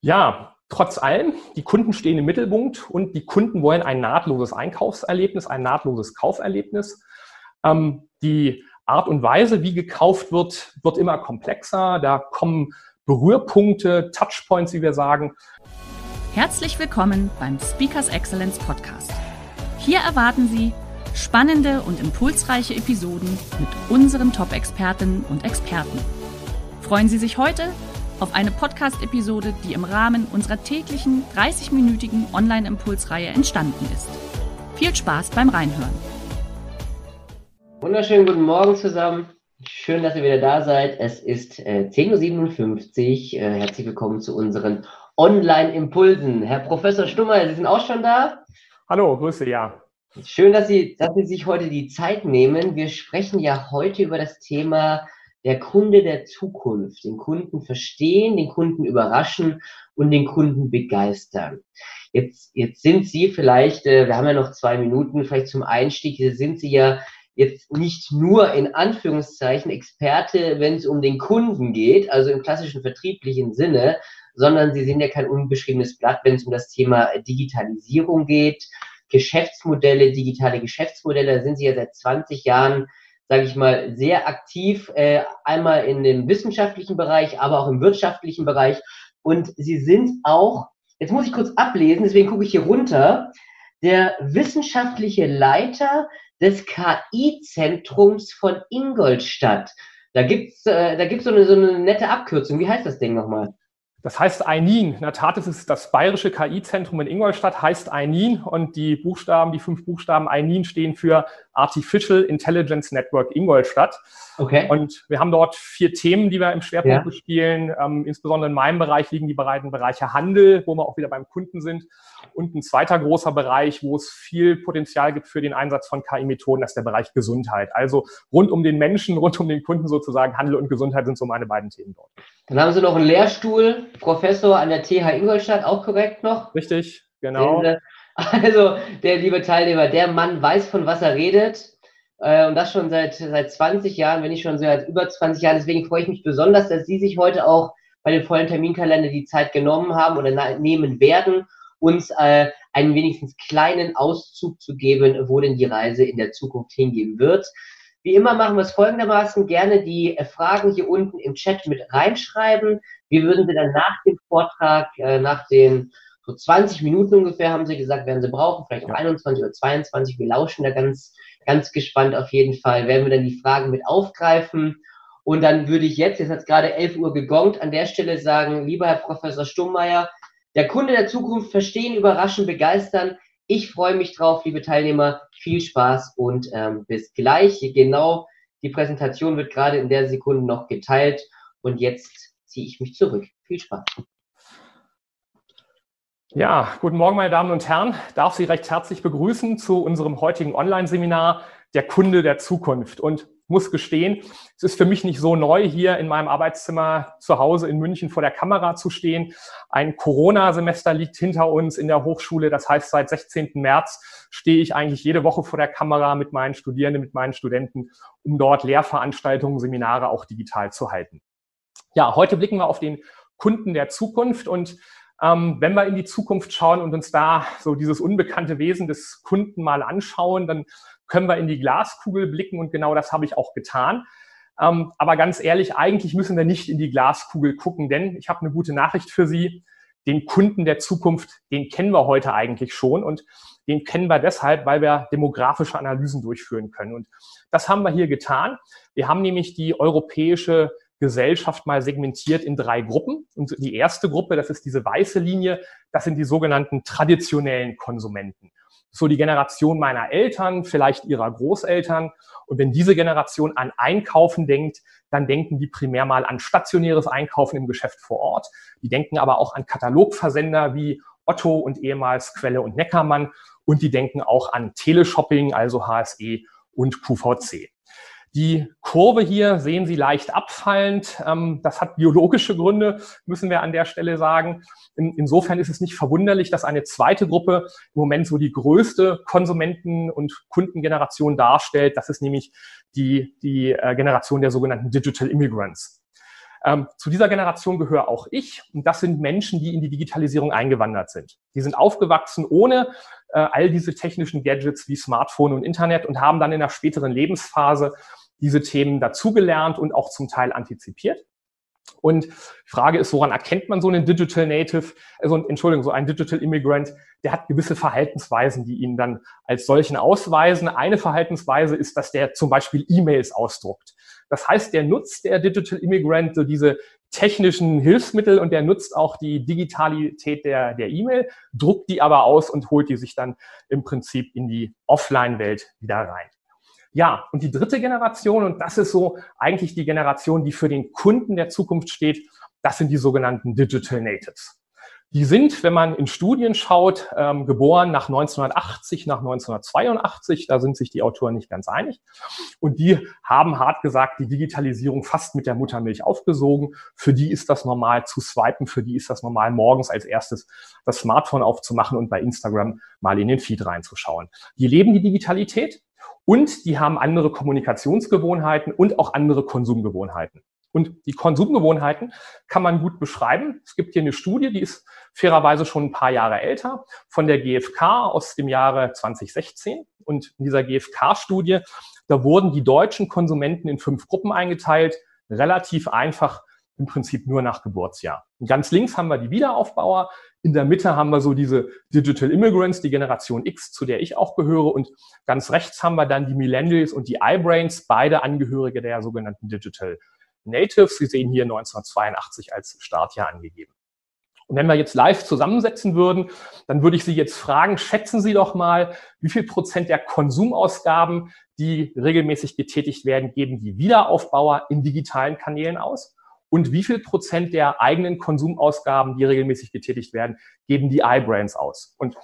Ja, trotz allem, die Kunden stehen im Mittelpunkt und die Kunden wollen ein nahtloses Einkaufserlebnis, ein nahtloses Kauferlebnis. Ähm, die Art und Weise, wie gekauft wird, wird immer komplexer. Da kommen Berührpunkte, Touchpoints, wie wir sagen. Herzlich willkommen beim Speakers Excellence Podcast. Hier erwarten Sie spannende und impulsreiche Episoden mit unseren Top-Expertinnen und Experten. Freuen Sie sich heute auf eine Podcast-Episode, die im Rahmen unserer täglichen 30-minütigen Online-Impulsreihe entstanden ist. Viel Spaß beim Reinhören. Wunderschönen guten Morgen zusammen. Schön, dass ihr wieder da seid. Es ist äh, 10.57 Uhr. Äh, herzlich willkommen zu unseren Online-Impulsen. Herr Professor Stummer, Sie sind auch schon da? Hallo, Grüße, ja. Schön, dass Sie, dass Sie sich heute die Zeit nehmen. Wir sprechen ja heute über das Thema der Kunde der Zukunft, den Kunden verstehen, den Kunden überraschen und den Kunden begeistern. Jetzt, jetzt sind Sie vielleicht, äh, wir haben ja noch zwei Minuten, vielleicht zum Einstieg, sind Sie ja jetzt nicht nur in Anführungszeichen Experte, wenn es um den Kunden geht, also im klassischen vertrieblichen Sinne, sondern Sie sind ja kein unbeschriebenes Blatt, wenn es um das Thema Digitalisierung geht, Geschäftsmodelle, digitale Geschäftsmodelle, da sind Sie ja seit 20 Jahren sage ich mal, sehr aktiv, äh, einmal in dem wissenschaftlichen Bereich, aber auch im wirtschaftlichen Bereich. Und sie sind auch, jetzt muss ich kurz ablesen, deswegen gucke ich hier runter, der wissenschaftliche Leiter des KI-Zentrums von Ingolstadt. Da gibt's, äh, gibt's so eine, so eine nette Abkürzung. Wie heißt das Ding nochmal? Das heißt EININ. In der Tat ist es das Bayerische KI-Zentrum in Ingolstadt, heißt EININ und die Buchstaben, die fünf Buchstaben EININ stehen für Artificial Intelligence Network Ingolstadt. Okay. Und wir haben dort vier Themen, die wir im Schwerpunkt ja. bespielen. Ähm, insbesondere in meinem Bereich liegen die beiden Bereiche Handel, wo wir auch wieder beim Kunden sind. Und ein zweiter großer Bereich, wo es viel Potenzial gibt für den Einsatz von KI-Methoden, das ist der Bereich Gesundheit. Also rund um den Menschen, rund um den Kunden sozusagen, Handel und Gesundheit sind so meine beiden Themen dort. Dann haben Sie noch einen Lehrstuhl, Professor an der TH Ingolstadt, auch korrekt noch? Richtig, genau. Also, der liebe Teilnehmer, der Mann weiß, von was er redet. Äh, und das schon seit, seit 20 Jahren, wenn nicht schon seit über 20 Jahren. Deswegen freue ich mich besonders, dass Sie sich heute auch bei den vollen Terminkalender die Zeit genommen haben oder nehmen werden, uns äh, einen wenigstens kleinen Auszug zu geben, wo denn die Reise in der Zukunft hingehen wird. Wie immer machen wir es folgendermaßen, gerne die äh, Fragen hier unten im Chat mit reinschreiben. Wir würden sie dann nach dem Vortrag, nach den so 20 Minuten ungefähr, haben sie gesagt, werden sie brauchen, vielleicht auch 21 oder 22. Wir lauschen da ganz, ganz gespannt auf jeden Fall. Werden wir dann die Fragen mit aufgreifen. Und dann würde ich jetzt, jetzt hat es gerade 11 Uhr gegongt, an der Stelle sagen, lieber Herr Professor Stummmeier, der Kunde der Zukunft verstehen, überraschen, begeistern. Ich freue mich drauf, liebe Teilnehmer. Viel Spaß und ähm, bis gleich. Genau, die Präsentation wird gerade in der Sekunde noch geteilt. Und jetzt ziehe ich mich zurück. Viel Spaß. Ja, guten Morgen, meine Damen und Herren. Darf Sie recht herzlich begrüßen zu unserem heutigen Online-Seminar Der Kunde der Zukunft. Und muss gestehen, es ist für mich nicht so neu, hier in meinem Arbeitszimmer zu Hause in München vor der Kamera zu stehen. Ein Corona-Semester liegt hinter uns in der Hochschule. Das heißt, seit 16. März stehe ich eigentlich jede Woche vor der Kamera mit meinen Studierenden, mit meinen Studenten, um dort Lehrveranstaltungen, Seminare auch digital zu halten. Ja, heute blicken wir auf den Kunden der Zukunft und wenn wir in die Zukunft schauen und uns da so dieses unbekannte Wesen des Kunden mal anschauen, dann können wir in die Glaskugel blicken und genau das habe ich auch getan. Ähm, aber ganz ehrlich, eigentlich müssen wir nicht in die Glaskugel gucken, denn ich habe eine gute Nachricht für Sie. Den Kunden der Zukunft, den kennen wir heute eigentlich schon und den kennen wir deshalb, weil wir demografische Analysen durchführen können. Und das haben wir hier getan. Wir haben nämlich die europäische Gesellschaft mal segmentiert in drei Gruppen. Und die erste Gruppe, das ist diese weiße Linie, das sind die sogenannten traditionellen Konsumenten so die Generation meiner Eltern, vielleicht ihrer Großeltern. Und wenn diese Generation an Einkaufen denkt, dann denken die primär mal an stationäres Einkaufen im Geschäft vor Ort. Die denken aber auch an Katalogversender wie Otto und ehemals Quelle und Neckermann. Und die denken auch an Teleshopping, also HSE und QVC. Die Kurve hier sehen Sie leicht abfallend. Ähm, das hat biologische Gründe, müssen wir an der Stelle sagen. insofern ist es nicht verwunderlich, dass eine zweite Gruppe im Moment so die größte Konsumenten- und Kundengeneration darstellt. Das ist nämlich die, die äh, Generation der sogenannten Digital Immigrants. Ähm, zu dieser Generation gehöre auch ich. Und das sind Menschen, die in die Digitalisierung eingewandert sind. Die sind aufgewachsen ohne äh, all diese technischen Gadgets wie Smartphone und Internet und haben dann in der späteren Lebensphase diese Themen dazugelernt und auch zum Teil antizipiert. Und die Frage ist, woran erkennt man so einen Digital Native, also Entschuldigung, so einen Digital Immigrant, der hat gewisse Verhaltensweisen, die ihn dann als solchen ausweisen. Eine Verhaltensweise ist, dass der zum Beispiel E-Mails ausdruckt. Das heißt, der nutzt der Digital Immigrant so diese technischen Hilfsmittel und der nutzt auch die Digitalität der der E-Mail, druckt die aber aus und holt die sich dann im Prinzip in die Offline-Welt wieder rein. Ja, und die dritte Generation, und das ist so eigentlich die Generation, die für den Kunden der Zukunft steht, das sind die sogenannten Digital Natives. Die sind, wenn man in Studien schaut, ähm, geboren nach 1980, nach 1982. Da sind sich die Autoren nicht ganz einig. Und die haben hart gesagt, die Digitalisierung fast mit der Muttermilch aufgesogen. Für die ist das normal zu swipen. Für die ist das normal morgens als erstes das Smartphone aufzumachen und bei Instagram mal in den Feed reinzuschauen. Die leben die Digitalität. Und die haben andere Kommunikationsgewohnheiten und auch andere Konsumgewohnheiten. Und die Konsumgewohnheiten kann man gut beschreiben. Es gibt hier eine Studie, die ist fairerweise schon ein paar Jahre älter, von der GfK aus dem Jahre 2016. Und in dieser GfK-Studie, da wurden die deutschen Konsumenten in fünf Gruppen eingeteilt, relativ einfach im Prinzip nur nach Geburtsjahr. Und ganz links haben wir die Wiederaufbauer, in der Mitte haben wir so diese Digital Immigrants, die Generation X, zu der ich auch gehöre. Und ganz rechts haben wir dann die Millennials und die iBrains, beide Angehörige der sogenannten Digital Natives. Sie sehen hier 1982 als Startjahr angegeben. Und wenn wir jetzt live zusammensetzen würden, dann würde ich Sie jetzt fragen, schätzen Sie doch mal, wie viel Prozent der Konsumausgaben, die regelmäßig getätigt werden, geben die Wiederaufbauer in digitalen Kanälen aus? und wie viel Prozent der eigenen Konsumausgaben, die regelmäßig getätigt werden, geben die iBrands aus. Und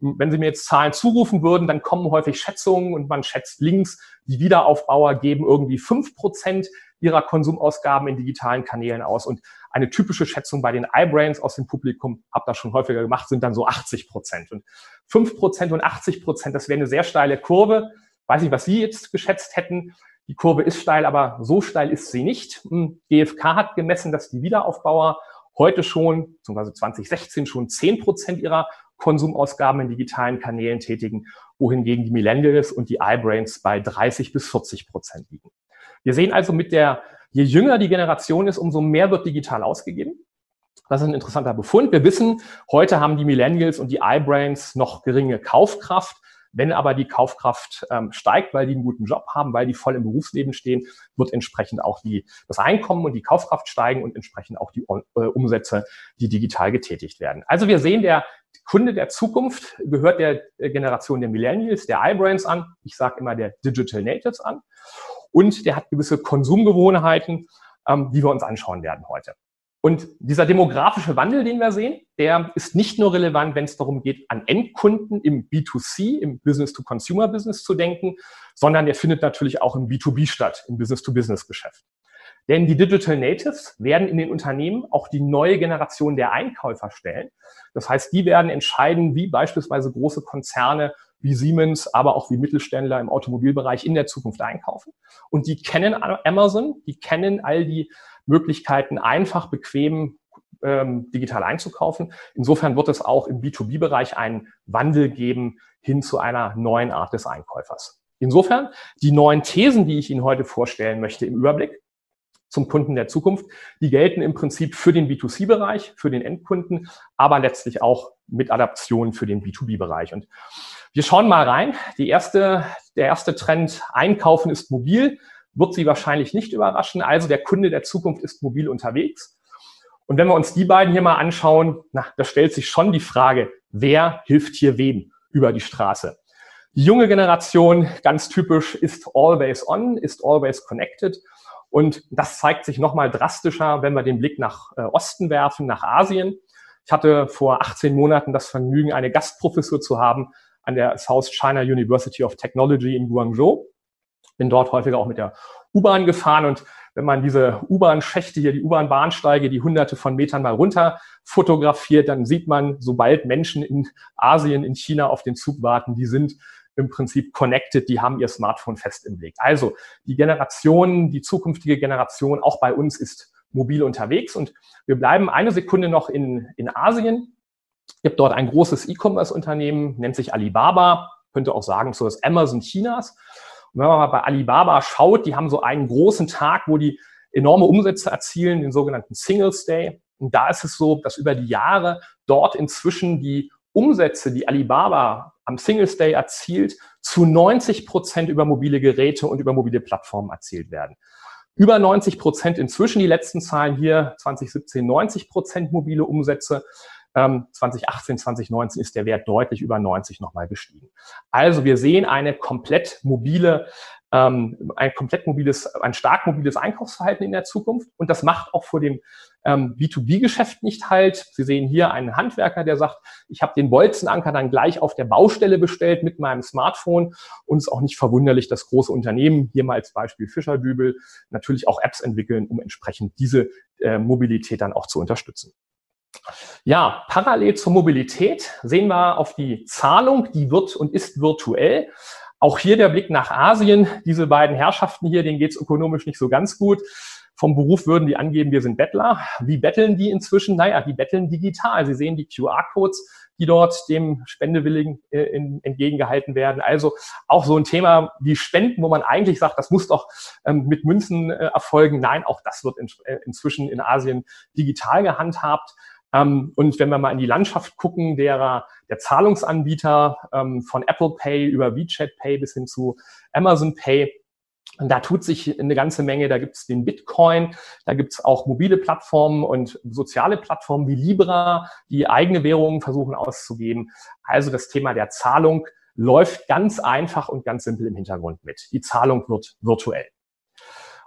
wenn Sie mir jetzt Zahlen zurufen würden, dann kommen häufig Schätzungen und man schätzt links, die Wiederaufbauer geben irgendwie fünf Prozent ihrer Konsumausgaben in digitalen Kanälen aus. Und eine typische Schätzung bei den iBrands aus dem Publikum, habe das schon häufiger gemacht, sind dann so 80 Prozent. Und fünf Prozent und 80 Prozent, das wäre eine sehr steile Kurve. Weiß nicht, was Sie jetzt geschätzt hätten. Die Kurve ist steil, aber so steil ist sie nicht. GfK hm, hat gemessen, dass die Wiederaufbauer heute schon, beziehungsweise 2016 schon 10 Prozent ihrer Konsumausgaben in digitalen Kanälen tätigen, wohingegen die Millennials und die iBrains bei 30 bis 40 Prozent liegen. Wir sehen also mit der, je jünger die Generation ist, umso mehr wird digital ausgegeben. Das ist ein interessanter Befund. Wir wissen, heute haben die Millennials und die iBrains noch geringe Kaufkraft. Wenn aber die Kaufkraft ähm, steigt, weil die einen guten Job haben, weil die voll im Berufsleben stehen, wird entsprechend auch die, das Einkommen und die Kaufkraft steigen und entsprechend auch die äh, Umsätze, die digital getätigt werden. Also wir sehen, der Kunde der Zukunft gehört der äh, Generation der Millennials, der iBrands an. Ich sage immer der Digital Natives an. Und der hat gewisse Konsumgewohnheiten, ähm, die wir uns anschauen werden heute. Und dieser demografische Wandel, den wir sehen, der ist nicht nur relevant, wenn es darum geht, an Endkunden im B2C, im Business-to-Consumer-Business zu denken, sondern der findet natürlich auch im B2B statt, im Business-to-Business-Geschäft. Denn die Digital Natives werden in den Unternehmen auch die neue Generation der Einkäufer stellen. Das heißt, die werden entscheiden, wie beispielsweise große Konzerne wie Siemens, aber auch wie Mittelständler im Automobilbereich in der Zukunft einkaufen. Und die kennen Amazon, die kennen all die Möglichkeiten, einfach, bequem ähm, digital einzukaufen. Insofern wird es auch im B2B-Bereich einen Wandel geben hin zu einer neuen Art des Einkäufers. Insofern die neuen Thesen, die ich Ihnen heute vorstellen möchte im Überblick zum Kunden der Zukunft, die gelten im Prinzip für den B2C-Bereich, für den Endkunden, aber letztlich auch mit Adaptionen für den B2B-Bereich. Und wir schauen mal rein. Die erste, der erste Trend, Einkaufen ist mobil wird Sie wahrscheinlich nicht überraschen. Also der Kunde der Zukunft ist mobil unterwegs. Und wenn wir uns die beiden hier mal anschauen, na, da stellt sich schon die Frage, wer hilft hier wem über die Straße? Die junge Generation, ganz typisch, ist always on, ist always connected. Und das zeigt sich nochmal drastischer, wenn wir den Blick nach äh, Osten werfen, nach Asien. Ich hatte vor 18 Monaten das Vergnügen, eine Gastprofessur zu haben an der South China University of Technology in Guangzhou. Bin dort häufiger auch mit der U-Bahn gefahren und wenn man diese U-Bahn-Schächte hier, die U-Bahn-Bahnsteige, die hunderte von Metern mal runter fotografiert, dann sieht man, sobald Menschen in Asien, in China auf den Zug warten, die sind im Prinzip connected, die haben ihr Smartphone fest im Blick. Also die Generation, die zukünftige Generation auch bei uns ist mobil unterwegs und wir bleiben eine Sekunde noch in, in Asien. Es gibt dort ein großes E-Commerce-Unternehmen, nennt sich Alibaba, könnte auch sagen, so das Amazon Chinas. Und wenn man mal bei Alibaba schaut, die haben so einen großen Tag, wo die enorme Umsätze erzielen, den sogenannten Singles Day. Und da ist es so, dass über die Jahre dort inzwischen die Umsätze, die Alibaba am Singles Day erzielt, zu 90 Prozent über mobile Geräte und über mobile Plattformen erzielt werden. Über 90 Prozent inzwischen, die letzten Zahlen hier 2017 90 Prozent mobile Umsätze. 2018, ähm, 2019 ist der Wert deutlich über 90 nochmal gestiegen. Also wir sehen eine komplett mobile ähm, ein komplett mobiles, ein stark mobiles Einkaufsverhalten in der Zukunft. Und das macht auch vor dem ähm, B2B-Geschäft nicht halt. Sie sehen hier einen Handwerker, der sagt, ich habe den Bolzenanker dann gleich auf der Baustelle bestellt mit meinem Smartphone. Und es ist auch nicht verwunderlich, dass große Unternehmen, hier mal als Beispiel Fischerdübel, natürlich auch Apps entwickeln, um entsprechend diese äh, Mobilität dann auch zu unterstützen. Ja, parallel zur Mobilität sehen wir auf die Zahlung, die wird und ist virtuell. Auch hier der Blick nach Asien. Diese beiden Herrschaften hier, denen geht es ökonomisch nicht so ganz gut. Vom Beruf würden die angeben, wir sind Bettler. Wie betteln die inzwischen? Naja, die betteln digital. Sie sehen die QR-Codes, die dort dem Spendewilligen äh, in, entgegengehalten werden. Also auch so ein Thema wie Spenden, wo man eigentlich sagt, das muss doch ähm, mit Münzen äh, erfolgen. Nein, auch das wird in, äh, inzwischen in Asien digital gehandhabt. Ähm, und wenn wir mal in die Landschaft gucken, derer der Zahlungsanbieter ähm, von Apple Pay über WeChat Pay bis hin zu Amazon Pay, da tut sich eine ganze Menge. Da gibt es den Bitcoin, da gibt es auch mobile Plattformen und soziale Plattformen wie Libra, die eigene Währungen versuchen auszugeben. Also das Thema der Zahlung läuft ganz einfach und ganz simpel im Hintergrund mit. Die Zahlung wird virtuell.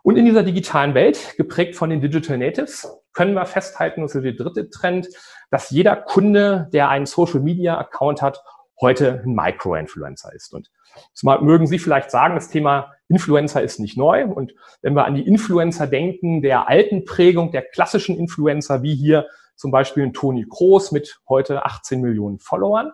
Und in dieser digitalen Welt, geprägt von den Digital Natives, können wir festhalten, das ist der dritte Trend, dass jeder Kunde, der einen Social Media Account hat, heute ein Micro-Influencer ist. Und das mögen Sie vielleicht sagen, das Thema Influencer ist nicht neu. Und wenn wir an die Influencer denken, der alten Prägung, der klassischen Influencer, wie hier zum Beispiel ein Toni Kroos mit heute 18 Millionen Followern,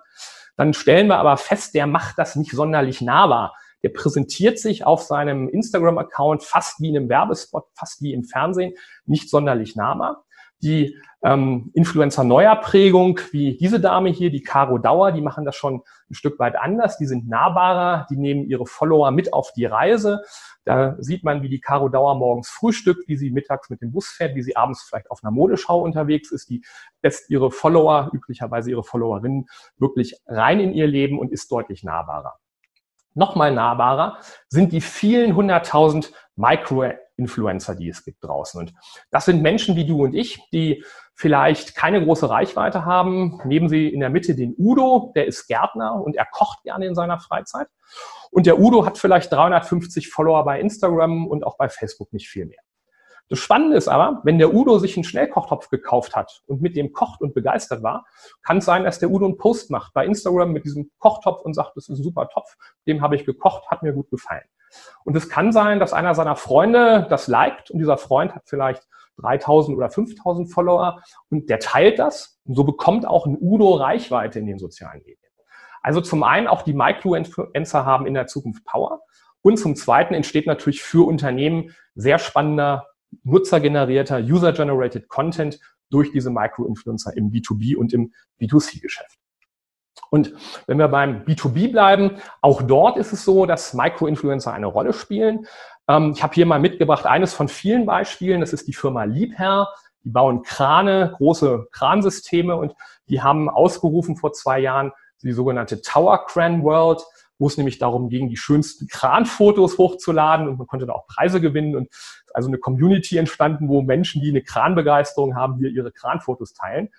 dann stellen wir aber fest, der macht das nicht sonderlich nahbar. Der präsentiert sich auf seinem Instagram-Account fast wie in einem Werbespot, fast wie im Fernsehen, nicht sonderlich nahbar. Die ähm, Influencer neuer Prägung, wie diese Dame hier, die Caro Dauer, die machen das schon ein Stück weit anders. Die sind nahbarer, die nehmen ihre Follower mit auf die Reise. Da sieht man, wie die Caro Dauer morgens frühstückt, wie sie mittags mit dem Bus fährt, wie sie abends vielleicht auf einer Modeschau unterwegs ist. Die lässt ihre Follower, üblicherweise ihre Followerinnen, wirklich rein in ihr Leben und ist deutlich nahbarer nochmal nahbarer sind die vielen hunderttausend Micro-Influencer, die es gibt draußen. Und das sind Menschen wie du und ich, die vielleicht keine große Reichweite haben. Nehmen Sie in der Mitte den Udo, der ist Gärtner und er kocht gerne in seiner Freizeit. Und der Udo hat vielleicht 350 Follower bei Instagram und auch bei Facebook nicht viel mehr. Das Spannende ist aber, wenn der Udo sich einen Schnellkochtopf gekauft hat und mit dem kocht und begeistert war, kann es sein, dass der Udo einen Post macht bei Instagram mit diesem Kochtopf und sagt, das ist ein super Topf, dem habe ich gekocht, hat mir gut gefallen. Und es kann sein, dass einer seiner Freunde das liked und dieser Freund hat vielleicht 3000 oder 5000 Follower und der teilt das und so bekommt auch ein Udo Reichweite in den sozialen Medien. Also zum einen auch die Micro-Influencer haben in der Zukunft Power und zum zweiten entsteht natürlich für Unternehmen sehr spannender nutzergenerierter, user-generated Content durch diese Micro-Influencer im B2B und im B2C-Geschäft. Und wenn wir beim B2B bleiben, auch dort ist es so, dass Micro-Influencer eine Rolle spielen. Ähm, ich habe hier mal mitgebracht eines von vielen Beispielen. Das ist die Firma Liebherr. Die bauen Krane, große Kransysteme und die haben ausgerufen vor zwei Jahren die sogenannte Tower Cran World wo es nämlich darum ging, die schönsten Kranfotos hochzuladen und man konnte da auch Preise gewinnen und also eine Community entstanden, wo Menschen, die eine Kranbegeisterung haben, hier ihre Kranfotos teilen.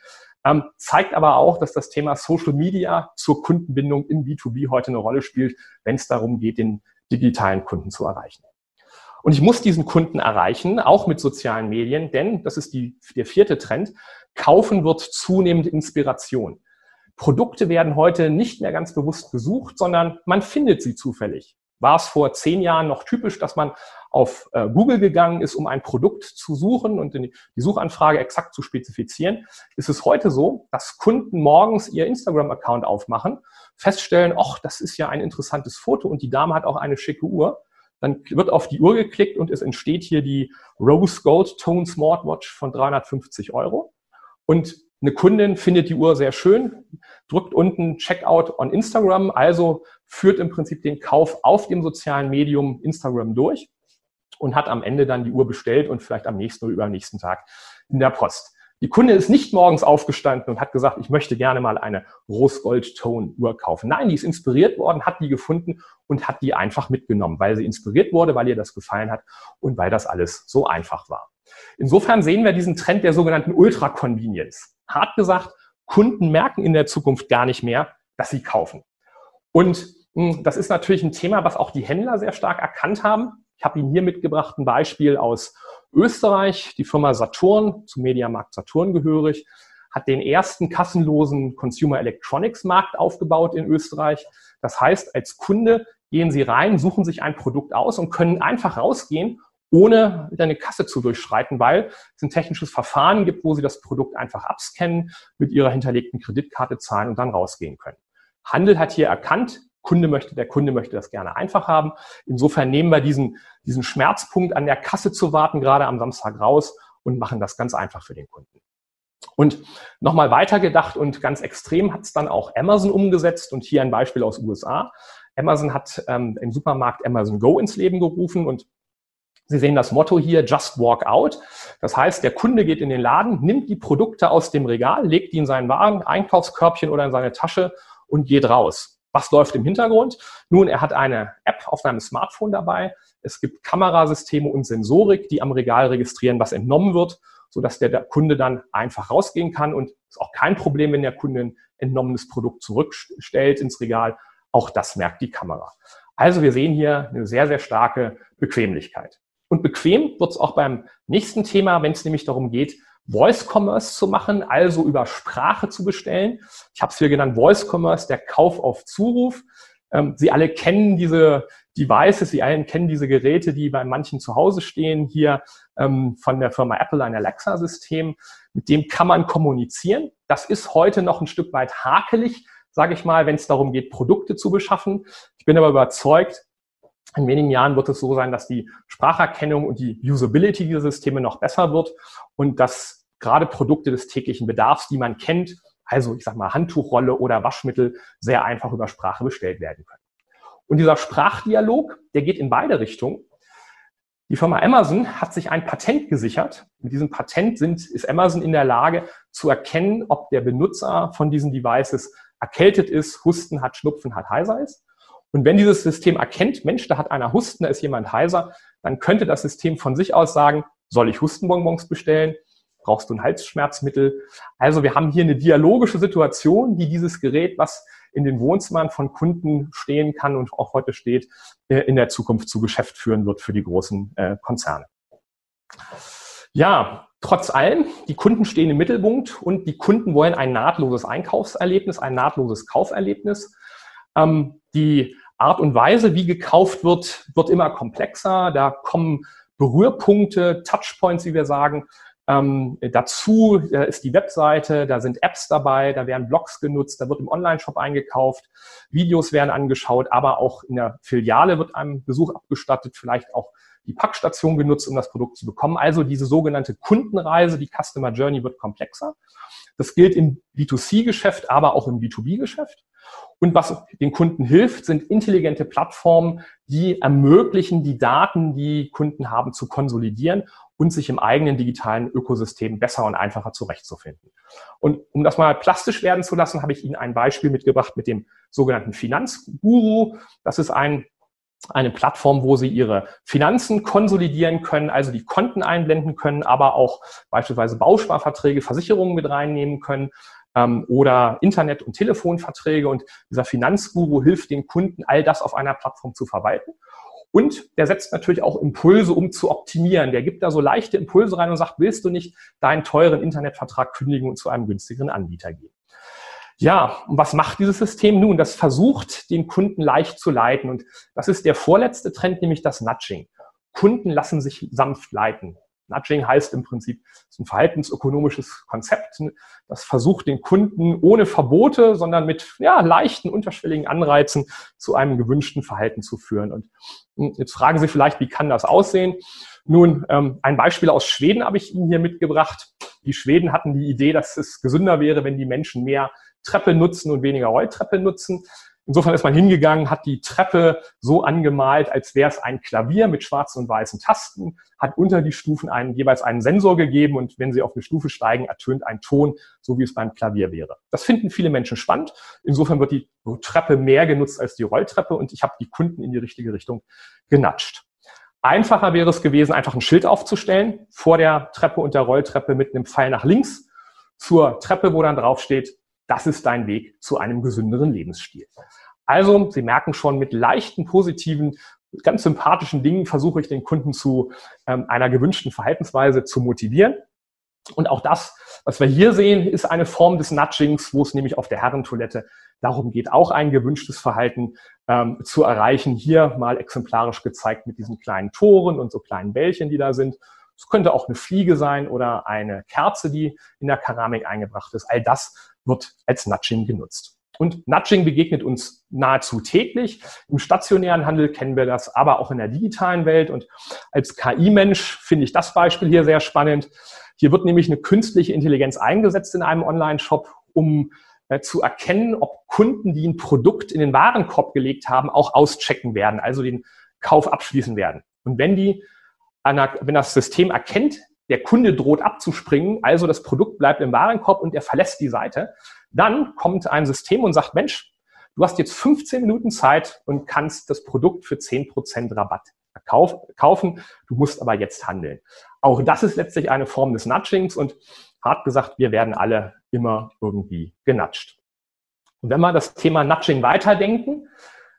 Ähm, zeigt aber auch, dass das Thema Social Media zur Kundenbindung im B2B heute eine Rolle spielt, wenn es darum geht, den digitalen Kunden zu erreichen. Und ich muss diesen Kunden erreichen, auch mit sozialen Medien, denn das ist die, der vierte Trend. Kaufen wird zunehmend Inspiration. Produkte werden heute nicht mehr ganz bewusst gesucht, sondern man findet sie zufällig. War es vor zehn Jahren noch typisch, dass man auf äh, Google gegangen ist, um ein Produkt zu suchen und die Suchanfrage exakt zu spezifizieren, ist es heute so, dass Kunden morgens ihr Instagram-Account aufmachen, feststellen, ach, das ist ja ein interessantes Foto und die Dame hat auch eine schicke Uhr. Dann wird auf die Uhr geklickt und es entsteht hier die Rose Gold Tone Smartwatch von 350 Euro. Und eine Kundin findet die Uhr sehr schön, drückt unten Checkout on Instagram, also führt im Prinzip den Kauf auf dem sozialen Medium Instagram durch und hat am Ende dann die Uhr bestellt und vielleicht am nächsten oder übernächsten Tag in der Post. Die Kunde ist nicht morgens aufgestanden und hat gesagt, ich möchte gerne mal eine Rose-Gold-Tone-Uhr kaufen. Nein, die ist inspiriert worden, hat die gefunden und hat die einfach mitgenommen, weil sie inspiriert wurde, weil ihr das gefallen hat und weil das alles so einfach war. Insofern sehen wir diesen Trend der sogenannten Ultra-Convenience. Hart gesagt, Kunden merken in der Zukunft gar nicht mehr, dass sie kaufen. Und hm, das ist natürlich ein Thema, was auch die Händler sehr stark erkannt haben. Ich habe Ihnen hier mitgebracht ein Beispiel aus Österreich. Die Firma Saturn, zum Mediamarkt Saturn gehörig, hat den ersten kassenlosen Consumer Electronics Markt aufgebaut in Österreich. Das heißt, als Kunde gehen Sie rein, suchen sich ein Produkt aus und können einfach rausgehen, ohne eine Kasse zu durchschreiten, weil es ein technisches Verfahren gibt, wo Sie das Produkt einfach abscannen, mit Ihrer hinterlegten Kreditkarte zahlen und dann rausgehen können. Handel hat hier erkannt, Kunde möchte, der Kunde möchte das gerne einfach haben. Insofern nehmen wir diesen, diesen Schmerzpunkt an der Kasse zu warten, gerade am Samstag raus und machen das ganz einfach für den Kunden. Und nochmal weitergedacht und ganz extrem hat es dann auch Amazon umgesetzt und hier ein Beispiel aus USA. Amazon hat ähm, im Supermarkt Amazon Go ins Leben gerufen und Sie sehen das Motto hier, just walk out. Das heißt, der Kunde geht in den Laden, nimmt die Produkte aus dem Regal, legt die in seinen Wagen, Einkaufskörbchen oder in seine Tasche und geht raus. Was läuft im Hintergrund? Nun, er hat eine App auf seinem Smartphone dabei. Es gibt Kamerasysteme und Sensorik, die am Regal registrieren, was entnommen wird, sodass der Kunde dann einfach rausgehen kann. Und es ist auch kein Problem, wenn der Kunde ein entnommenes Produkt zurückstellt ins Regal. Auch das merkt die Kamera. Also wir sehen hier eine sehr, sehr starke Bequemlichkeit. Und bequem wird es auch beim nächsten Thema, wenn es nämlich darum geht, Voice Commerce zu machen, also über Sprache zu bestellen. Ich habe es hier genannt Voice Commerce, der Kauf auf Zuruf. Ähm, Sie alle kennen diese Devices, Sie alle kennen diese Geräte, die bei manchen zu Hause stehen. Hier ähm, von der Firma Apple ein Alexa-System. Mit dem kann man kommunizieren. Das ist heute noch ein Stück weit hakelig, sage ich mal, wenn es darum geht, Produkte zu beschaffen. Ich bin aber überzeugt, in wenigen Jahren wird es so sein, dass die Spracherkennung und die Usability dieser Systeme noch besser wird und dass gerade Produkte des täglichen Bedarfs, die man kennt, also ich sag mal Handtuchrolle oder Waschmittel, sehr einfach über Sprache bestellt werden können. Und dieser Sprachdialog, der geht in beide Richtungen. Die Firma Amazon hat sich ein Patent gesichert. Mit diesem Patent sind, ist Amazon in der Lage zu erkennen, ob der Benutzer von diesen Devices erkältet ist, Husten hat, Schnupfen hat, heiser ist. Und wenn dieses System erkennt, Mensch, da hat einer Husten, da ist jemand heiser, dann könnte das System von sich aus sagen, soll ich Hustenbonbons bestellen? Brauchst du ein Halsschmerzmittel. Also wir haben hier eine dialogische Situation, die dieses Gerät, was in den Wohnzimmern von Kunden stehen kann und auch heute steht, äh, in der Zukunft zu Geschäft führen wird für die großen äh, Konzerne. Ja, trotz allem, die Kunden stehen im Mittelpunkt und die Kunden wollen ein nahtloses Einkaufserlebnis, ein nahtloses Kauferlebnis. Ähm, die Art und Weise, wie gekauft wird, wird immer komplexer. Da kommen Berührpunkte, Touchpoints, wie wir sagen, ähm, dazu ist die Webseite, da sind Apps dabei, da werden Blogs genutzt, da wird im Online-Shop eingekauft, Videos werden angeschaut, aber auch in der Filiale wird einem Besuch abgestattet, vielleicht auch die Packstation genutzt, um das Produkt zu bekommen. Also diese sogenannte Kundenreise, die Customer Journey wird komplexer. Das gilt im B2C-Geschäft, aber auch im B2B-Geschäft. Und was den Kunden hilft, sind intelligente Plattformen, die ermöglichen, die Daten, die Kunden haben, zu konsolidieren und sich im eigenen digitalen Ökosystem besser und einfacher zurechtzufinden. Und um das mal plastisch werden zu lassen, habe ich Ihnen ein Beispiel mitgebracht mit dem sogenannten Finanzguru. Das ist ein eine Plattform, wo Sie Ihre Finanzen konsolidieren können, also die Konten einblenden können, aber auch beispielsweise Bausparverträge, Versicherungen mit reinnehmen können ähm, oder Internet- und Telefonverträge. Und dieser Finanzguru hilft den Kunden, all das auf einer Plattform zu verwalten. Und der setzt natürlich auch Impulse, um zu optimieren. Der gibt da so leichte Impulse rein und sagt, willst du nicht deinen teuren Internetvertrag kündigen und zu einem günstigeren Anbieter gehen? Ja, und was macht dieses System nun? Das versucht, den Kunden leicht zu leiten. Und das ist der vorletzte Trend, nämlich das Nudging. Kunden lassen sich sanft leiten. Nudging heißt im Prinzip, es ist ein verhaltensökonomisches Konzept, das versucht den Kunden ohne Verbote, sondern mit ja, leichten, unterschwelligen Anreizen zu einem gewünschten Verhalten zu führen. Und hm, jetzt fragen Sie vielleicht, wie kann das aussehen? Nun, ähm, ein Beispiel aus Schweden habe ich Ihnen hier mitgebracht. Die Schweden hatten die Idee, dass es gesünder wäre, wenn die Menschen mehr Treppe nutzen und weniger Rolltreppe nutzen. Insofern ist man hingegangen, hat die Treppe so angemalt, als wäre es ein Klavier mit schwarzen und weißen Tasten, hat unter die Stufen einen, jeweils einen Sensor gegeben und wenn Sie auf eine Stufe steigen, ertönt ein Ton, so wie es beim Klavier wäre. Das finden viele Menschen spannend. Insofern wird die Treppe mehr genutzt als die Rolltreppe und ich habe die Kunden in die richtige Richtung genatscht. Einfacher wäre es gewesen, einfach ein Schild aufzustellen vor der Treppe und der Rolltreppe mit einem Pfeil nach links zur Treppe, wo dann drauf steht, das ist dein Weg zu einem gesünderen Lebensstil. Also, Sie merken schon, mit leichten, positiven, ganz sympathischen Dingen versuche ich den Kunden zu ähm, einer gewünschten Verhaltensweise zu motivieren. Und auch das, was wir hier sehen, ist eine Form des Nudgings, wo es nämlich auf der Herrentoilette darum geht, auch ein gewünschtes Verhalten ähm, zu erreichen. Hier mal exemplarisch gezeigt mit diesen kleinen Toren und so kleinen Bällchen, die da sind. Es könnte auch eine Fliege sein oder eine Kerze, die in der Keramik eingebracht ist. All das wird als Nudging genutzt. Und Nudging begegnet uns nahezu täglich. Im stationären Handel kennen wir das, aber auch in der digitalen Welt. Und als KI-Mensch finde ich das Beispiel hier sehr spannend. Hier wird nämlich eine künstliche Intelligenz eingesetzt in einem Online-Shop, um äh, zu erkennen, ob Kunden, die ein Produkt in den Warenkorb gelegt haben, auch auschecken werden, also den Kauf abschließen werden. Und wenn die, wenn das System erkennt, der Kunde droht abzuspringen, also das Produkt bleibt im Warenkorb und er verlässt die Seite, dann kommt ein System und sagt, Mensch, du hast jetzt 15 Minuten Zeit und kannst das Produkt für 10% Rabatt kaufen, du musst aber jetzt handeln. Auch das ist letztlich eine Form des Nudgings und hart gesagt, wir werden alle immer irgendwie genatscht. Und wenn wir das Thema Nudging weiterdenken,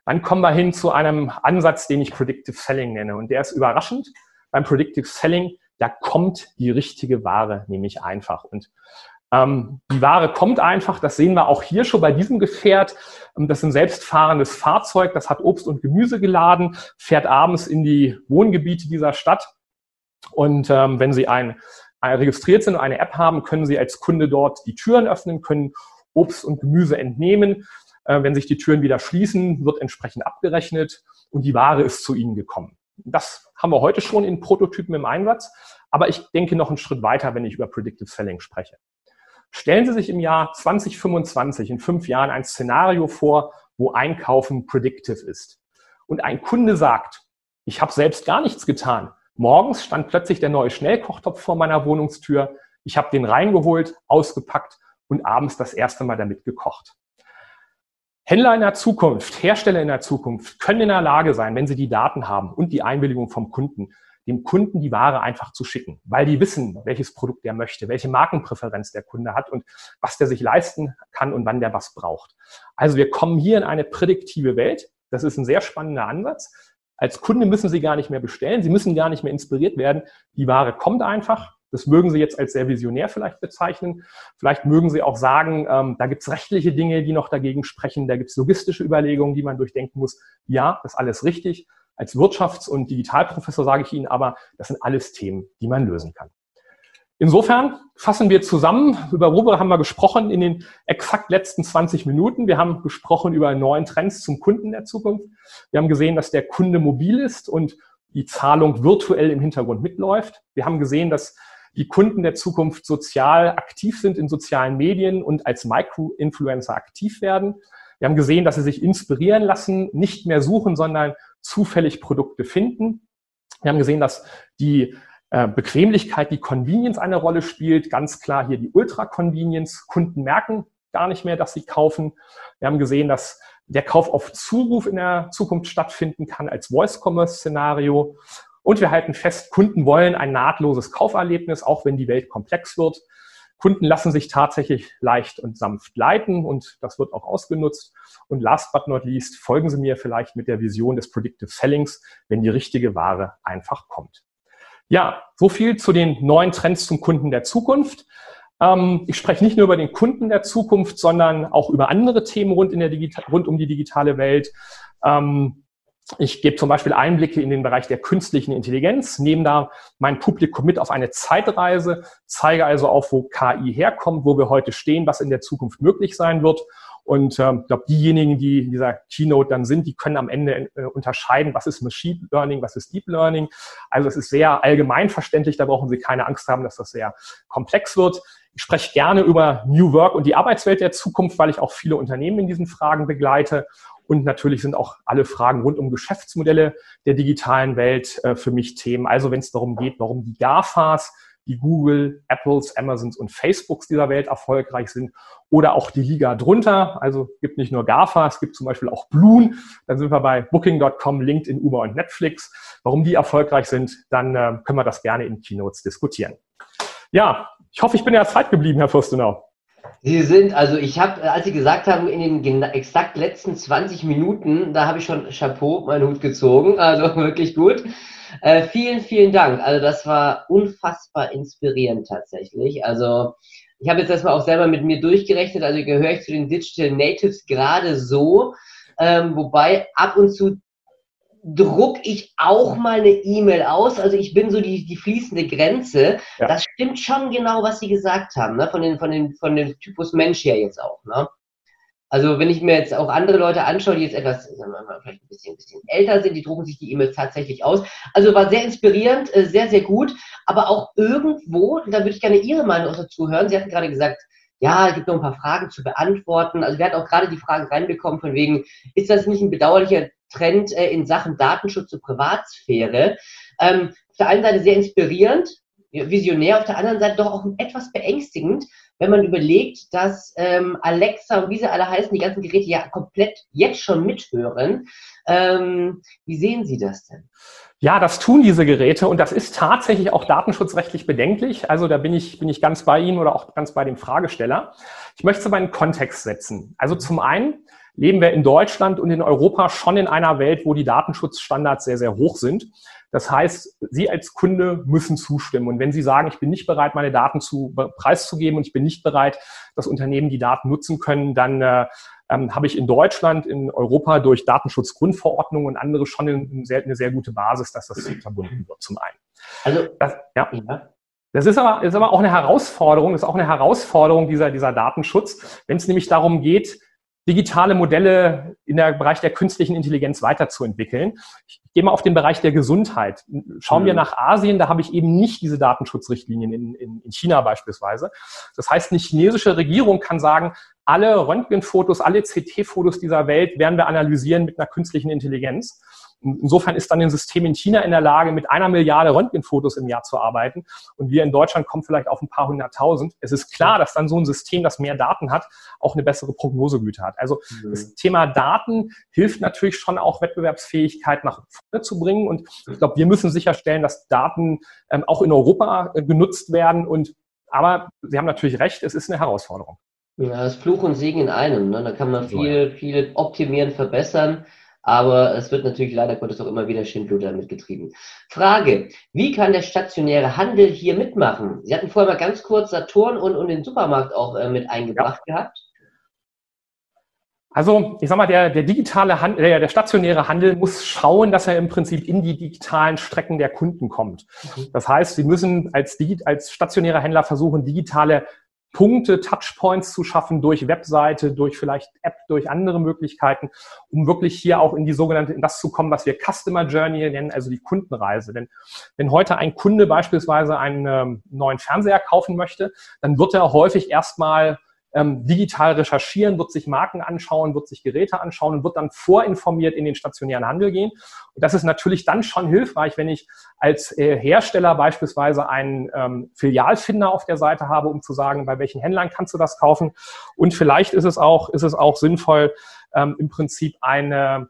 dann kommen wir hin zu einem Ansatz, den ich Predictive Selling nenne. Und der ist überraschend. Beim Predictive Selling da kommt die richtige Ware nämlich einfach. Und ähm, die Ware kommt einfach, das sehen wir auch hier schon bei diesem Gefährt. Ähm, das ist ein selbstfahrendes Fahrzeug, das hat Obst und Gemüse geladen, fährt abends in die Wohngebiete dieser Stadt. Und ähm, wenn Sie ein, ein, registriert sind und eine App haben, können Sie als Kunde dort die Türen öffnen, können Obst und Gemüse entnehmen. Äh, wenn sich die Türen wieder schließen, wird entsprechend abgerechnet und die Ware ist zu Ihnen gekommen. Das haben wir heute schon in Prototypen im Einsatz, aber ich denke noch einen Schritt weiter, wenn ich über Predictive Selling spreche. Stellen Sie sich im Jahr 2025, in fünf Jahren, ein Szenario vor, wo Einkaufen predictive ist. Und ein Kunde sagt, ich habe selbst gar nichts getan. Morgens stand plötzlich der neue Schnellkochtopf vor meiner Wohnungstür. Ich habe den reingeholt, ausgepackt und abends das erste Mal damit gekocht. Händler in der Zukunft, Hersteller in der Zukunft können in der Lage sein, wenn sie die Daten haben und die Einwilligung vom Kunden, dem Kunden die Ware einfach zu schicken, weil die wissen, welches Produkt er möchte, welche Markenpräferenz der Kunde hat und was der sich leisten kann und wann der was braucht. Also wir kommen hier in eine prädiktive Welt. Das ist ein sehr spannender Ansatz. Als Kunde müssen Sie gar nicht mehr bestellen, Sie müssen gar nicht mehr inspiriert werden. Die Ware kommt einfach. Das mögen Sie jetzt als sehr visionär vielleicht bezeichnen. Vielleicht mögen Sie auch sagen, ähm, da gibt es rechtliche Dinge, die noch dagegen sprechen. Da gibt es logistische Überlegungen, die man durchdenken muss. Ja, das ist alles richtig. Als Wirtschafts- und Digitalprofessor sage ich Ihnen aber, das sind alles Themen, die man lösen kann. Insofern fassen wir zusammen, über worüber haben wir gesprochen in den exakt letzten 20 Minuten. Wir haben gesprochen über neuen Trends zum Kunden der Zukunft. Wir haben gesehen, dass der Kunde mobil ist und die Zahlung virtuell im Hintergrund mitläuft. Wir haben gesehen, dass die Kunden der Zukunft sozial aktiv sind in sozialen Medien und als Micro-Influencer aktiv werden. Wir haben gesehen, dass sie sich inspirieren lassen, nicht mehr suchen, sondern zufällig Produkte finden. Wir haben gesehen, dass die äh, Bequemlichkeit, die Convenience eine Rolle spielt. Ganz klar hier die Ultra-Convenience. Kunden merken gar nicht mehr, dass sie kaufen. Wir haben gesehen, dass der Kauf auf Zuruf in der Zukunft stattfinden kann als Voice-Commerce-Szenario. Und wir halten fest, Kunden wollen ein nahtloses Kauferlebnis, auch wenn die Welt komplex wird. Kunden lassen sich tatsächlich leicht und sanft leiten und das wird auch ausgenutzt. Und last but not least, folgen Sie mir vielleicht mit der Vision des Predictive Sellings, wenn die richtige Ware einfach kommt. Ja, so viel zu den neuen Trends zum Kunden der Zukunft. Ähm, ich spreche nicht nur über den Kunden der Zukunft, sondern auch über andere Themen rund, in der Digita rund um die digitale Welt. Ähm, ich gebe zum Beispiel Einblicke in den Bereich der künstlichen Intelligenz, nehme da mein Publikum mit auf eine Zeitreise, zeige also auf, wo KI herkommt, wo wir heute stehen, was in der Zukunft möglich sein wird. Und äh, ich glaube, diejenigen, die in dieser Keynote dann sind, die können am Ende äh, unterscheiden, was ist Machine Learning, was ist Deep Learning. Also es ist sehr allgemein verständlich, da brauchen Sie keine Angst haben, dass das sehr komplex wird. Ich spreche gerne über New Work und die Arbeitswelt der Zukunft, weil ich auch viele Unternehmen in diesen Fragen begleite. Und natürlich sind auch alle Fragen rund um Geschäftsmodelle der digitalen Welt äh, für mich Themen. Also wenn es darum geht, warum die GAFAs, die Google, Apples, Amazons und Facebooks dieser Welt erfolgreich sind oder auch die Liga drunter. Also gibt nicht nur GAFA, es gibt zum Beispiel auch Bloom. Dann sind wir bei Booking.com, LinkedIn, Uber und Netflix. Warum die erfolgreich sind, dann äh, können wir das gerne in Keynotes diskutieren. Ja, ich hoffe, ich bin ja Zeit geblieben, Herr Fürstenau. Sie sind, also ich habe, als Sie gesagt haben, in den exakt letzten 20 Minuten, da habe ich schon Chapeau, meinen Hut gezogen, also wirklich gut. Äh, vielen, vielen Dank. Also das war unfassbar inspirierend tatsächlich. Also ich habe jetzt erstmal auch selber mit mir durchgerechnet, also gehöre ich zu den Digital Natives gerade so, ähm, wobei ab und zu druck ich auch mal eine E-Mail aus. Also ich bin so die, die fließende Grenze. Ja. Das stimmt schon genau, was Sie gesagt haben, ne? von, den, von, den, von dem Typus Mensch her jetzt auch. Ne? Also wenn ich mir jetzt auch andere Leute anschaue, die jetzt etwas, sagen wir mal, vielleicht ein bisschen, ein bisschen älter sind, die drucken sich die E-Mails tatsächlich aus. Also war sehr inspirierend, äh, sehr, sehr gut. Aber auch irgendwo, da würde ich gerne Ihre Meinung dazu hören. Sie hatten gerade gesagt, ja, es gibt noch ein paar Fragen zu beantworten. Also wir hatten auch gerade die Frage reinbekommen von wegen, ist das nicht ein bedauerlicher Trend äh, in Sachen Datenschutz und Privatsphäre. Ähm, auf der einen Seite sehr inspirierend, visionär, auf der anderen Seite doch auch etwas beängstigend, wenn man überlegt, dass ähm, Alexa und wie sie alle heißen, die ganzen Geräte ja komplett jetzt schon mithören. Ähm, wie sehen Sie das denn? Ja, das tun diese Geräte und das ist tatsächlich auch datenschutzrechtlich bedenklich. Also da bin ich, bin ich ganz bei Ihnen oder auch ganz bei dem Fragesteller. Ich möchte es aber in Kontext setzen. Also zum einen leben wir in Deutschland und in Europa schon in einer Welt, wo die Datenschutzstandards sehr, sehr hoch sind. Das heißt, Sie als Kunde müssen zustimmen. Und wenn Sie sagen, ich bin nicht bereit, meine Daten zu preiszugeben und ich bin nicht bereit, dass Unternehmen die Daten nutzen können, dann äh, ähm, habe ich in Deutschland, in Europa durch Datenschutzgrundverordnung und andere schon eine sehr, eine sehr gute Basis, dass das verbunden wird zum einen. Also das, ja. ja. Das ist aber, ist aber auch eine Herausforderung, ist auch eine Herausforderung dieser, dieser Datenschutz, wenn es nämlich darum geht, digitale Modelle in der Bereich der künstlichen Intelligenz weiterzuentwickeln. Ich gehe mal auf den Bereich der Gesundheit. Schauen mhm. wir nach Asien, da habe ich eben nicht diese Datenschutzrichtlinien in, in, in China beispielsweise. Das heißt, eine chinesische Regierung kann sagen, alle Röntgenfotos, alle CT-Fotos dieser Welt werden wir analysieren mit einer künstlichen Intelligenz. Insofern ist dann ein System in China in der Lage, mit einer Milliarde Röntgenfotos im Jahr zu arbeiten. Und wir in Deutschland kommen vielleicht auf ein paar hunderttausend. Es ist klar, dass dann so ein System, das mehr Daten hat, auch eine bessere Prognosegüte hat. Also mhm. das Thema Daten hilft natürlich schon auch Wettbewerbsfähigkeit nach vorne zu bringen. Und ich glaube, wir müssen sicherstellen, dass Daten ähm, auch in Europa äh, genutzt werden. Und aber Sie haben natürlich recht, es ist eine Herausforderung. Ja, das Fluch und Segen in einem. Ne? Da kann man viel, viel optimieren, verbessern. Aber es wird natürlich leider Gottes auch immer wieder Schindluder damit getrieben. Frage, wie kann der stationäre Handel hier mitmachen? Sie hatten vorher mal ganz kurz Saturn und, und den Supermarkt auch äh, mit eingebracht ja. gehabt. Also, ich sag mal, der, der digitale Handel, der, der stationäre Handel muss schauen, dass er im Prinzip in die digitalen Strecken der Kunden kommt. Mhm. Das heißt, sie müssen als, als stationärer Händler versuchen, digitale Punkte, Touchpoints zu schaffen durch Webseite, durch vielleicht App, durch andere Möglichkeiten, um wirklich hier auch in die sogenannte, in das zu kommen, was wir Customer Journey nennen, also die Kundenreise. Denn wenn heute ein Kunde beispielsweise einen ähm, neuen Fernseher kaufen möchte, dann wird er häufig erstmal ähm, digital recherchieren, wird sich Marken anschauen, wird sich Geräte anschauen und wird dann vorinformiert in den stationären Handel gehen. Und das ist natürlich dann schon hilfreich, wenn ich als äh, Hersteller beispielsweise einen ähm, Filialfinder auf der Seite habe, um zu sagen, bei welchen Händlern kannst du das kaufen. Und vielleicht ist es auch, ist es auch sinnvoll, ähm, im Prinzip eine,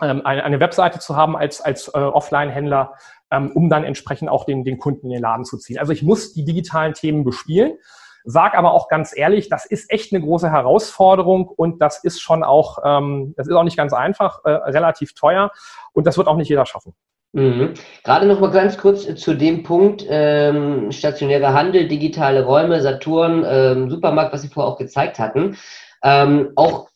ähm, eine, eine Webseite zu haben als, als äh, Offline-Händler, ähm, um dann entsprechend auch den, den Kunden in den Laden zu ziehen. Also ich muss die digitalen Themen bespielen. Sag aber auch ganz ehrlich, das ist echt eine große Herausforderung und das ist schon auch, ähm, das ist auch nicht ganz einfach, äh, relativ teuer und das wird auch nicht jeder schaffen. Mhm. Gerade noch mal ganz kurz zu dem Punkt ähm, stationärer Handel, digitale Räume, Saturn, ähm, Supermarkt, was Sie vorher auch gezeigt hatten. Ähm, auch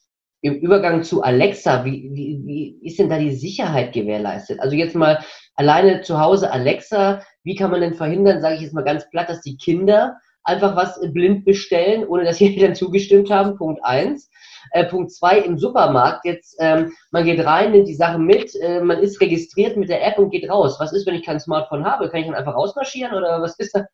im Übergang zu Alexa, wie, wie, wie ist denn da die Sicherheit gewährleistet? Also jetzt mal alleine zu Hause Alexa, wie kann man denn verhindern, sage ich jetzt mal ganz platt, dass die Kinder einfach was blind bestellen, ohne dass die Eltern zugestimmt haben? Punkt eins. Äh, Punkt zwei im Supermarkt jetzt, ähm, man geht rein, nimmt die Sachen mit, äh, man ist registriert mit der App und geht raus. Was ist, wenn ich kein Smartphone habe? Kann ich dann einfach rausmarschieren oder was ist da?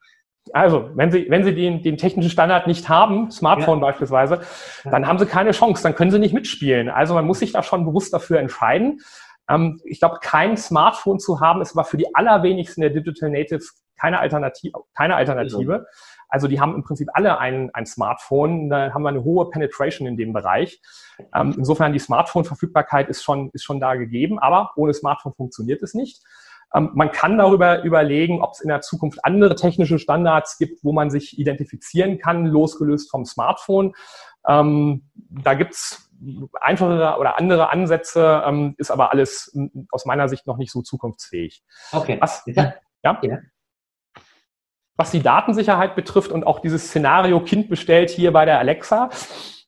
Also, wenn Sie, wenn Sie den, den technischen Standard nicht haben, Smartphone ja. beispielsweise, dann haben Sie keine Chance, dann können Sie nicht mitspielen. Also man muss sich da schon bewusst dafür entscheiden. Ähm, ich glaube, kein Smartphone zu haben, ist aber für die allerwenigsten der Digital Natives keine Alternative. Keine Alternative. Also die haben im Prinzip alle ein, ein Smartphone, da haben wir eine hohe Penetration in dem Bereich. Ähm, insofern die Smartphone-Verfügbarkeit ist schon, ist schon da gegeben, aber ohne Smartphone funktioniert es nicht. Ähm, man kann darüber überlegen, ob es in der Zukunft andere technische Standards gibt, wo man sich identifizieren kann, losgelöst vom Smartphone. Ähm, da gibt's einfachere oder andere Ansätze, ähm, ist aber alles aus meiner Sicht noch nicht so zukunftsfähig. Okay. Was, ja? ja? Was die Datensicherheit betrifft und auch dieses Szenario Kind bestellt hier bei der Alexa,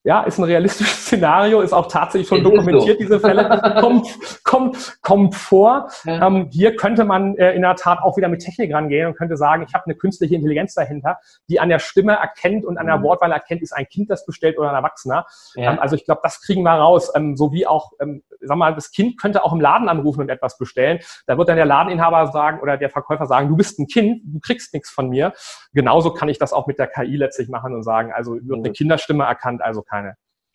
ja, ist ein realistisches Szenario, ist auch tatsächlich schon dokumentiert, diese Fälle, kommt, kommt, kommt vor. Ja. Ähm, hier könnte man äh, in der Tat auch wieder mit Technik rangehen und könnte sagen, ich habe eine künstliche Intelligenz dahinter, die an der Stimme erkennt und an der mhm. Wortwahl erkennt, ist ein Kind das bestellt oder ein Erwachsener. Ja. Ähm, also ich glaube, das kriegen wir raus, ähm, so wie auch, ähm, sag mal, das Kind könnte auch im Laden anrufen und etwas bestellen. Da wird dann der Ladeninhaber sagen oder der Verkäufer sagen, du bist ein Kind, du kriegst nichts von mir. Genauso kann ich das auch mit der KI letztlich machen und sagen, also wird eine mhm. Kinderstimme erkannt, also keine,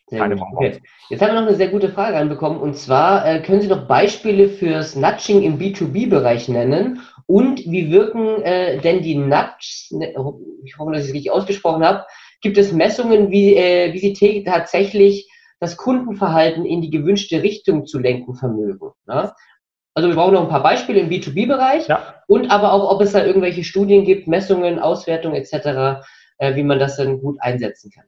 keine okay. Jetzt haben wir noch eine sehr gute Frage anbekommen und zwar äh, können Sie noch Beispiele fürs Nudging im B2B-Bereich nennen und wie wirken äh, denn die Nudges, ne, oh, ich hoffe, dass ich es richtig ausgesprochen habe, gibt es Messungen, wie, äh, wie sie tatsächlich das Kundenverhalten in die gewünschte Richtung zu lenken vermögen? Ne? Also wir brauchen noch ein paar Beispiele im B2B-Bereich ja. und aber auch, ob es da irgendwelche Studien gibt, Messungen, Auswertungen etc., äh, wie man das dann gut einsetzen kann.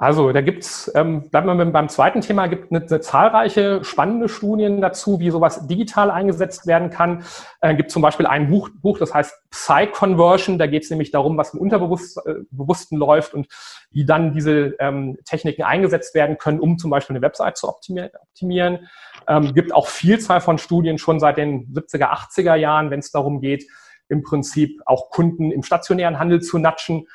Also da gibt's, ähm, bleiben wir beim zweiten Thema, gibt eine, eine, zahlreiche spannende Studien dazu, wie sowas digital eingesetzt werden kann. Äh, gibt zum Beispiel ein Buch, Buch das heißt Psy-Conversion. Da geht es nämlich darum, was im Unterbewussten äh, läuft und wie dann diese ähm, Techniken eingesetzt werden können, um zum Beispiel eine Website zu optimieren. Ähm, gibt auch Vielzahl von Studien schon seit den 70er, 80er Jahren, wenn es darum geht, im Prinzip auch Kunden im stationären Handel zu natschen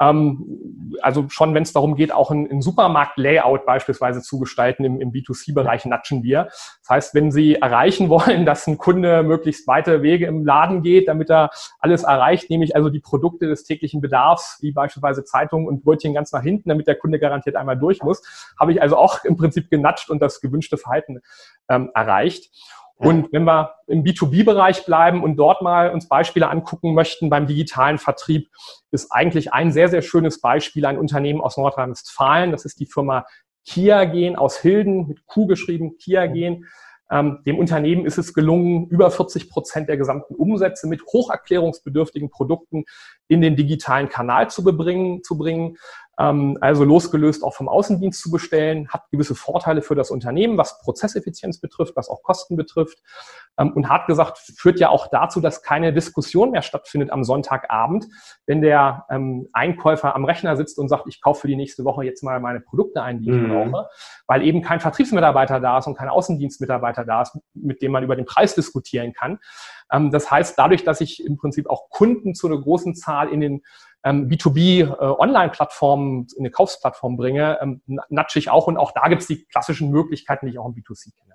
ähm, also schon, wenn es darum geht, auch ein, ein Supermarkt-Layout beispielsweise zu gestalten im, im B2C-Bereich, natschen wir. Das heißt, wenn Sie erreichen wollen, dass ein Kunde möglichst weite Wege im Laden geht, damit er alles erreicht, nämlich also die Produkte des täglichen Bedarfs, wie beispielsweise Zeitungen und Brötchen ganz nach hinten, damit der Kunde garantiert einmal durch muss, habe ich also auch im Prinzip genatscht und das gewünschte Verhalten ähm, erreicht. Und wenn wir im B2B-Bereich bleiben und dort mal uns Beispiele angucken möchten beim digitalen Vertrieb, ist eigentlich ein sehr, sehr schönes Beispiel ein Unternehmen aus Nordrhein-Westfalen. Das ist die Firma Kiagen aus Hilden, mit Q geschrieben, Kiagen. Ähm, dem Unternehmen ist es gelungen, über 40 Prozent der gesamten Umsätze mit hocherklärungsbedürftigen Produkten in den digitalen Kanal zu, bebringen, zu bringen. Ähm, also losgelöst auch vom Außendienst zu bestellen, hat gewisse Vorteile für das Unternehmen, was Prozesseffizienz betrifft, was auch Kosten betrifft. Ähm, und hat gesagt, führt ja auch dazu, dass keine Diskussion mehr stattfindet am Sonntagabend, wenn der ähm, Einkäufer am Rechner sitzt und sagt, ich kaufe für die nächste Woche jetzt mal meine Produkte ein, die ich mhm. brauche, weil eben kein Vertriebsmitarbeiter da ist und kein Außendienstmitarbeiter da ist, mit dem man über den Preis diskutieren kann. das heißt, dadurch, dass ich im Prinzip auch Kunden zu einer großen Zahl in den B2B-Online-Plattformen, äh, in eine Kaufsplattform bringe, ähm, natsche ich auch und auch da gibt es die klassischen Möglichkeiten, die ich auch im B2C kenne.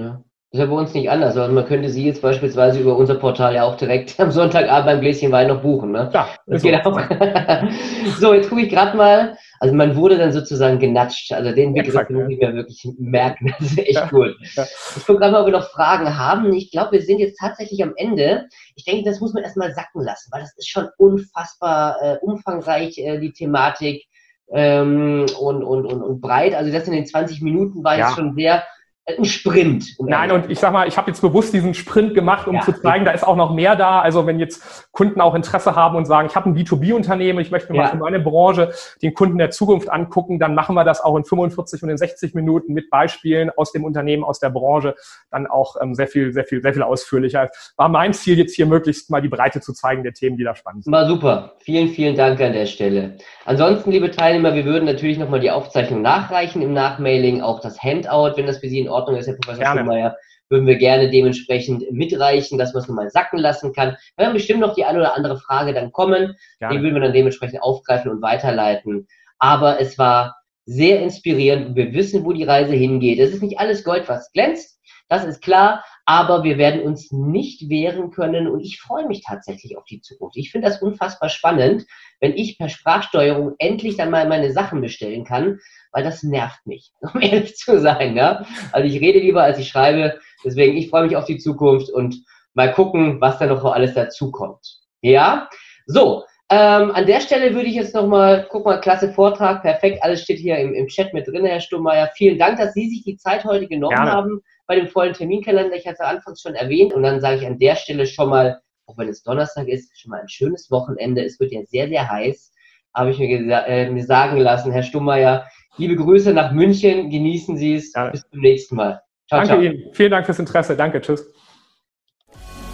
Ja. Das ist ja bei uns nicht anders. Also man könnte sie jetzt beispielsweise über unser Portal ja auch direkt am Sonntagabend beim Gläschen Wein noch buchen. Ne? Ja, das geht so. auch. so, jetzt gucke ich gerade mal. Also man wurde dann sozusagen genatscht. Also den Begriff Exakt, muss ich mir wirklich merken. Das ist echt ja, cool. Ja. Ich gucke gerade mal, ob wir noch Fragen haben. Ich glaube, wir sind jetzt tatsächlich am Ende. Ich denke, das muss man erstmal sacken lassen, weil das ist schon unfassbar äh, umfangreich, äh, die Thematik. Ähm, und, und, und, und breit. Also das in den 20 Minuten war ja. jetzt schon sehr ein Sprint. Um Nein, und ich sag mal, ich habe jetzt bewusst diesen Sprint gemacht, um ja, zu zeigen, da ist auch noch mehr da. Also wenn jetzt Kunden auch Interesse haben und sagen, ich habe ein B2B-Unternehmen, ich möchte mir ja. mal für meine Branche den Kunden der Zukunft angucken, dann machen wir das auch in 45 und in 60 Minuten mit Beispielen aus dem Unternehmen, aus der Branche, dann auch ähm, sehr viel, sehr viel, sehr viel ausführlicher. War mein Ziel jetzt hier möglichst mal die Breite zu zeigen der Themen, die da spannend sind. War super. Vielen, vielen Dank an der Stelle. Ansonsten, liebe Teilnehmer, wir würden natürlich nochmal die Aufzeichnung nachreichen im Nachmailing, auch das Handout, wenn das für Sie in Ordnung ist, Herr Professor. Schumacher, würden wir gerne dementsprechend mitreichen, dass man es nochmal sacken lassen kann. Wir haben bestimmt noch die eine oder andere Frage dann kommen, gerne. die würden wir dann dementsprechend aufgreifen und weiterleiten. Aber es war sehr inspirierend und wir wissen, wo die Reise hingeht. Es ist nicht alles Gold, was glänzt, das ist klar, aber wir werden uns nicht wehren können und ich freue mich tatsächlich auf die Zukunft. Ich finde das unfassbar spannend, wenn ich per Sprachsteuerung endlich dann mal meine Sachen bestellen kann, weil das nervt mich, um ehrlich zu sein. Ja? Also ich rede lieber, als ich schreibe. Deswegen, ich freue mich auf die Zukunft und mal gucken, was da noch alles dazukommt. Ja, so. Ähm, an der Stelle würde ich jetzt nochmal, guck mal, klasse Vortrag, perfekt, alles steht hier im, im Chat mit drin, Herr Stummeyer. Vielen Dank, dass Sie sich die Zeit heute genommen Gerne. haben bei dem vollen Terminkalender. Ich hatte anfangs schon erwähnt und dann sage ich an der Stelle schon mal, auch wenn es Donnerstag ist, schon mal ein schönes Wochenende. Es wird ja sehr, sehr heiß, habe ich mir, äh, mir sagen lassen. Herr Stummeyer, liebe Grüße nach München, genießen Sie es. Ja. Bis zum nächsten Mal. Ciao, Danke ciao. Ihnen. Vielen Dank fürs Interesse. Danke, tschüss.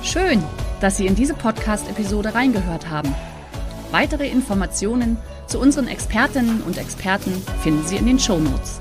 Schön, dass Sie in diese Podcast-Episode reingehört haben. Weitere Informationen zu unseren Expertinnen und Experten finden Sie in den Show Notes.